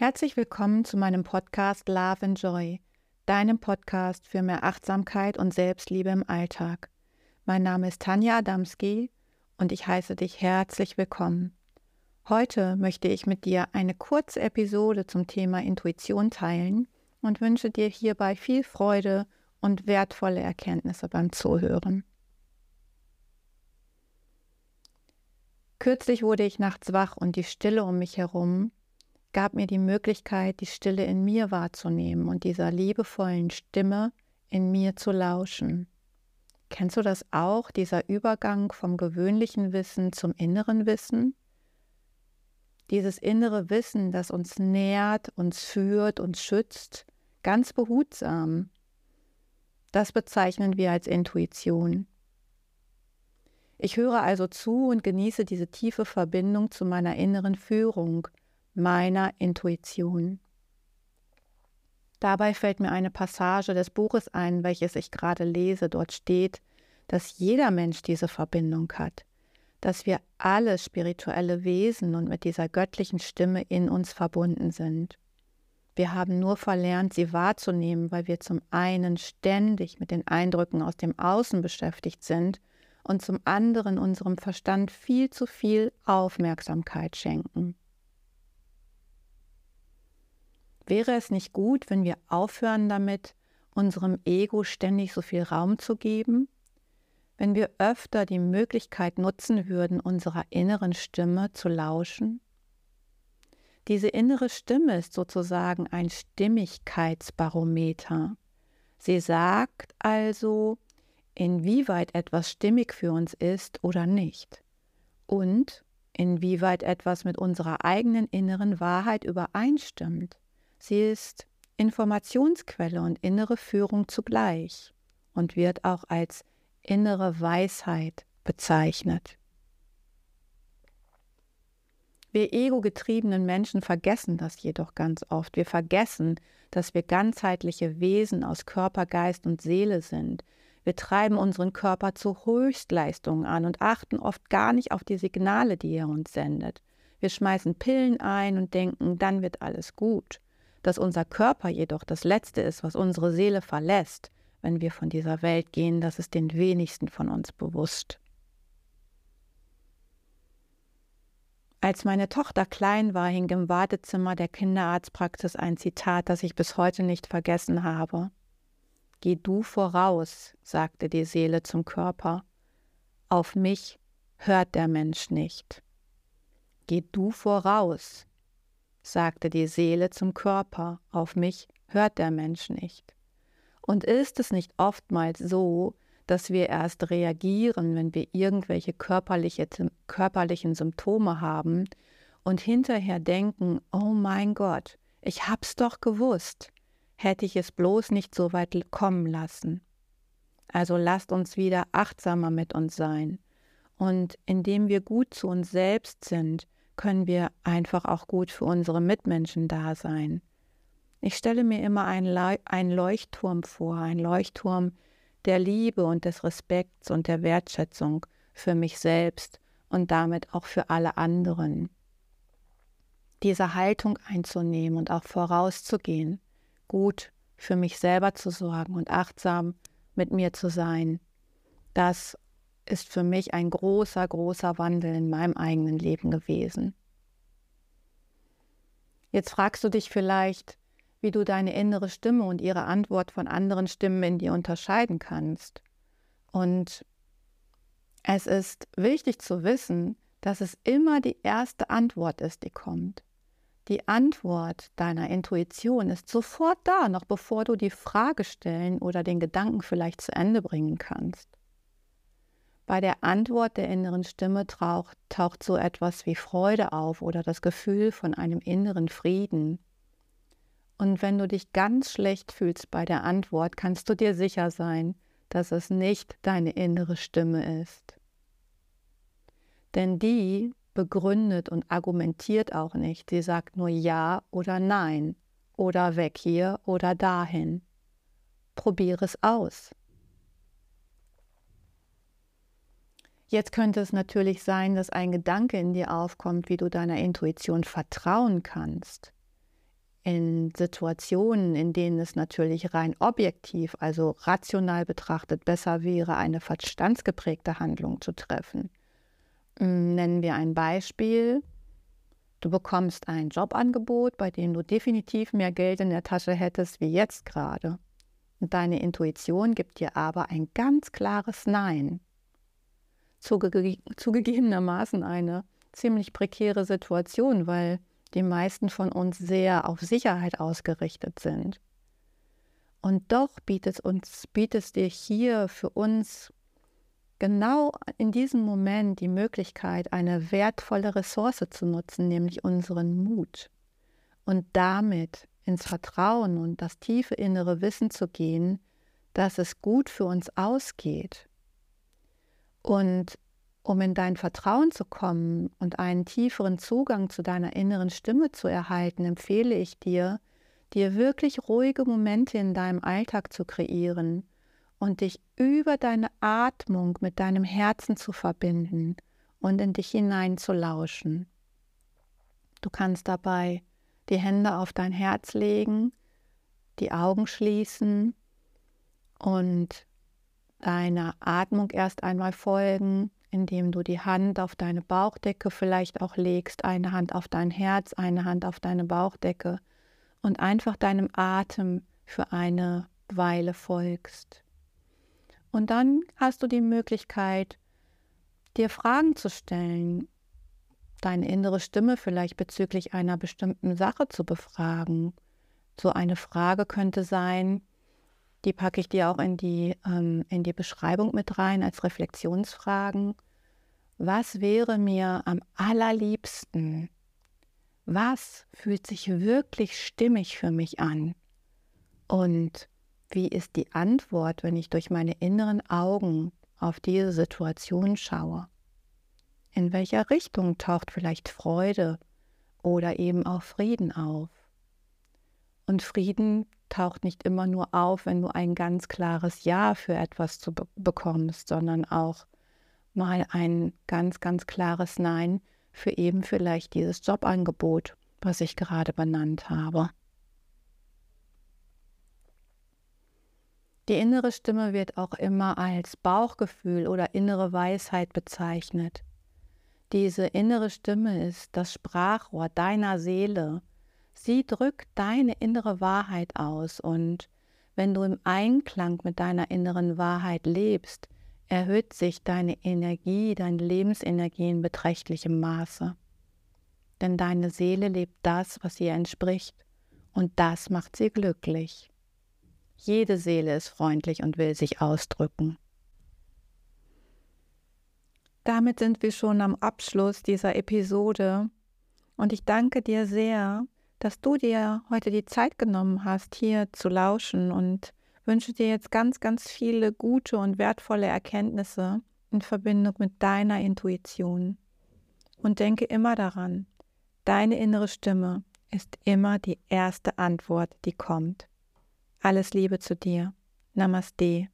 Herzlich willkommen zu meinem Podcast Love and Joy, deinem Podcast für mehr Achtsamkeit und Selbstliebe im Alltag. Mein Name ist Tanja Adamski und ich heiße dich herzlich willkommen. Heute möchte ich mit dir eine kurze Episode zum Thema Intuition teilen und wünsche dir hierbei viel Freude und wertvolle Erkenntnisse beim Zuhören. Kürzlich wurde ich nachts wach und die Stille um mich herum gab mir die Möglichkeit, die Stille in mir wahrzunehmen und dieser liebevollen Stimme in mir zu lauschen. Kennst du das auch, dieser Übergang vom gewöhnlichen Wissen zum inneren Wissen? Dieses innere Wissen, das uns nährt, uns führt, uns schützt, ganz behutsam. Das bezeichnen wir als Intuition. Ich höre also zu und genieße diese tiefe Verbindung zu meiner inneren Führung, meiner Intuition. Dabei fällt mir eine Passage des Buches ein, welches ich gerade lese. Dort steht, dass jeder Mensch diese Verbindung hat, dass wir alle spirituelle Wesen und mit dieser göttlichen Stimme in uns verbunden sind. Wir haben nur verlernt, sie wahrzunehmen, weil wir zum einen ständig mit den Eindrücken aus dem Außen beschäftigt sind und zum anderen unserem Verstand viel zu viel Aufmerksamkeit schenken. Wäre es nicht gut, wenn wir aufhören damit, unserem Ego ständig so viel Raum zu geben? Wenn wir öfter die Möglichkeit nutzen würden, unserer inneren Stimme zu lauschen? Diese innere Stimme ist sozusagen ein Stimmigkeitsbarometer. Sie sagt also, inwieweit etwas stimmig für uns ist oder nicht und inwieweit etwas mit unserer eigenen inneren Wahrheit übereinstimmt. Sie ist Informationsquelle und innere Führung zugleich und wird auch als innere Weisheit bezeichnet. Wir ego-getriebenen Menschen vergessen das jedoch ganz oft. Wir vergessen, dass wir ganzheitliche Wesen aus Körper, Geist und Seele sind. Wir treiben unseren Körper zu Höchstleistungen an und achten oft gar nicht auf die Signale, die er uns sendet. Wir schmeißen Pillen ein und denken, dann wird alles gut dass unser Körper jedoch das Letzte ist, was unsere Seele verlässt, wenn wir von dieser Welt gehen, das ist den wenigsten von uns bewusst. Als meine Tochter klein war, hing im Wartezimmer der Kinderarztpraxis ein Zitat, das ich bis heute nicht vergessen habe. Geh du voraus, sagte die Seele zum Körper. Auf mich hört der Mensch nicht. Geh du voraus, sagte die Seele zum Körper, auf mich hört der Mensch nicht. Und ist es nicht oftmals so, dass wir erst reagieren, wenn wir irgendwelche körperliche, körperlichen Symptome haben und hinterher denken, oh mein Gott, ich hab's doch gewusst, hätte ich es bloß nicht so weit kommen lassen. Also lasst uns wieder achtsamer mit uns sein. Und indem wir gut zu uns selbst sind, können wir einfach auch gut für unsere Mitmenschen da sein. Ich stelle mir immer einen, Leuchtturm vor, einen Leuchtturm der Liebe und des Respekts und der Wertschätzung für mich selbst und damit auch für alle anderen. Diese Haltung einzunehmen und auch vorauszugehen, gut für mich selber zu sorgen und achtsam mit mir zu sein, das ist für mich ein großer, großer Wandel in meinem eigenen Leben gewesen. Jetzt fragst du dich vielleicht, wie du deine innere Stimme und ihre Antwort von anderen Stimmen in dir unterscheiden kannst. Und es ist wichtig zu wissen, dass es immer die erste Antwort ist, die kommt. Die Antwort deiner Intuition ist sofort da, noch bevor du die Frage stellen oder den Gedanken vielleicht zu Ende bringen kannst. Bei der Antwort der inneren Stimme taucht, taucht so etwas wie Freude auf oder das Gefühl von einem inneren Frieden. Und wenn du dich ganz schlecht fühlst bei der Antwort, kannst du dir sicher sein, dass es nicht deine innere Stimme ist. Denn die begründet und argumentiert auch nicht. Sie sagt nur Ja oder Nein oder weg hier oder dahin. Probiere es aus. Jetzt könnte es natürlich sein, dass ein Gedanke in dir aufkommt, wie du deiner Intuition vertrauen kannst. in Situationen, in denen es natürlich rein objektiv, also rational betrachtet, besser wäre, eine verstandsgeprägte Handlung zu treffen. Hm, nennen wir ein Beispiel. Du bekommst ein Jobangebot, bei dem du definitiv mehr Geld in der Tasche hättest wie jetzt gerade. Deine Intuition gibt dir aber ein ganz klares Nein. Zuge zugegebenermaßen eine ziemlich prekäre Situation, weil die meisten von uns sehr auf Sicherheit ausgerichtet sind. Und doch bietet uns, bietet dir hier für uns genau in diesem Moment die Möglichkeit, eine wertvolle Ressource zu nutzen, nämlich unseren Mut. Und damit ins Vertrauen und das tiefe innere Wissen zu gehen, dass es gut für uns ausgeht. Und um in dein Vertrauen zu kommen und einen tieferen Zugang zu deiner inneren Stimme zu erhalten, empfehle ich dir, dir wirklich ruhige Momente in deinem Alltag zu kreieren und dich über deine Atmung mit deinem Herzen zu verbinden und in dich hinein zu lauschen. Du kannst dabei die Hände auf dein Herz legen, die Augen schließen und deiner Atmung erst einmal folgen indem du die Hand auf deine Bauchdecke vielleicht auch legst, eine Hand auf dein Herz, eine Hand auf deine Bauchdecke und einfach deinem Atem für eine Weile folgst. Und dann hast du die Möglichkeit, dir Fragen zu stellen, deine innere Stimme vielleicht bezüglich einer bestimmten Sache zu befragen. So eine Frage könnte sein, die packe ich dir auch in die, ähm, in die Beschreibung mit rein als Reflexionsfragen. Was wäre mir am allerliebsten? Was fühlt sich wirklich stimmig für mich an? Und wie ist die Antwort, wenn ich durch meine inneren Augen auf diese Situation schaue? In welcher Richtung taucht vielleicht Freude oder eben auch Frieden auf? Und Frieden taucht nicht immer nur auf, wenn du ein ganz klares Ja für etwas zu be bekommst, sondern auch mal ein ganz, ganz klares Nein für eben vielleicht dieses Jobangebot, was ich gerade benannt habe. Die innere Stimme wird auch immer als Bauchgefühl oder innere Weisheit bezeichnet. Diese innere Stimme ist das Sprachrohr deiner Seele, Sie drückt deine innere Wahrheit aus und wenn du im Einklang mit deiner inneren Wahrheit lebst, erhöht sich deine Energie, deine Lebensenergie in beträchtlichem Maße. Denn deine Seele lebt das, was ihr entspricht, und das macht sie glücklich. Jede Seele ist freundlich und will sich ausdrücken. Damit sind wir schon am Abschluss dieser Episode und ich danke dir sehr, dass du dir heute die Zeit genommen hast, hier zu lauschen und wünsche dir jetzt ganz, ganz viele gute und wertvolle Erkenntnisse in Verbindung mit deiner Intuition. Und denke immer daran, deine innere Stimme ist immer die erste Antwort, die kommt. Alles Liebe zu dir. Namaste.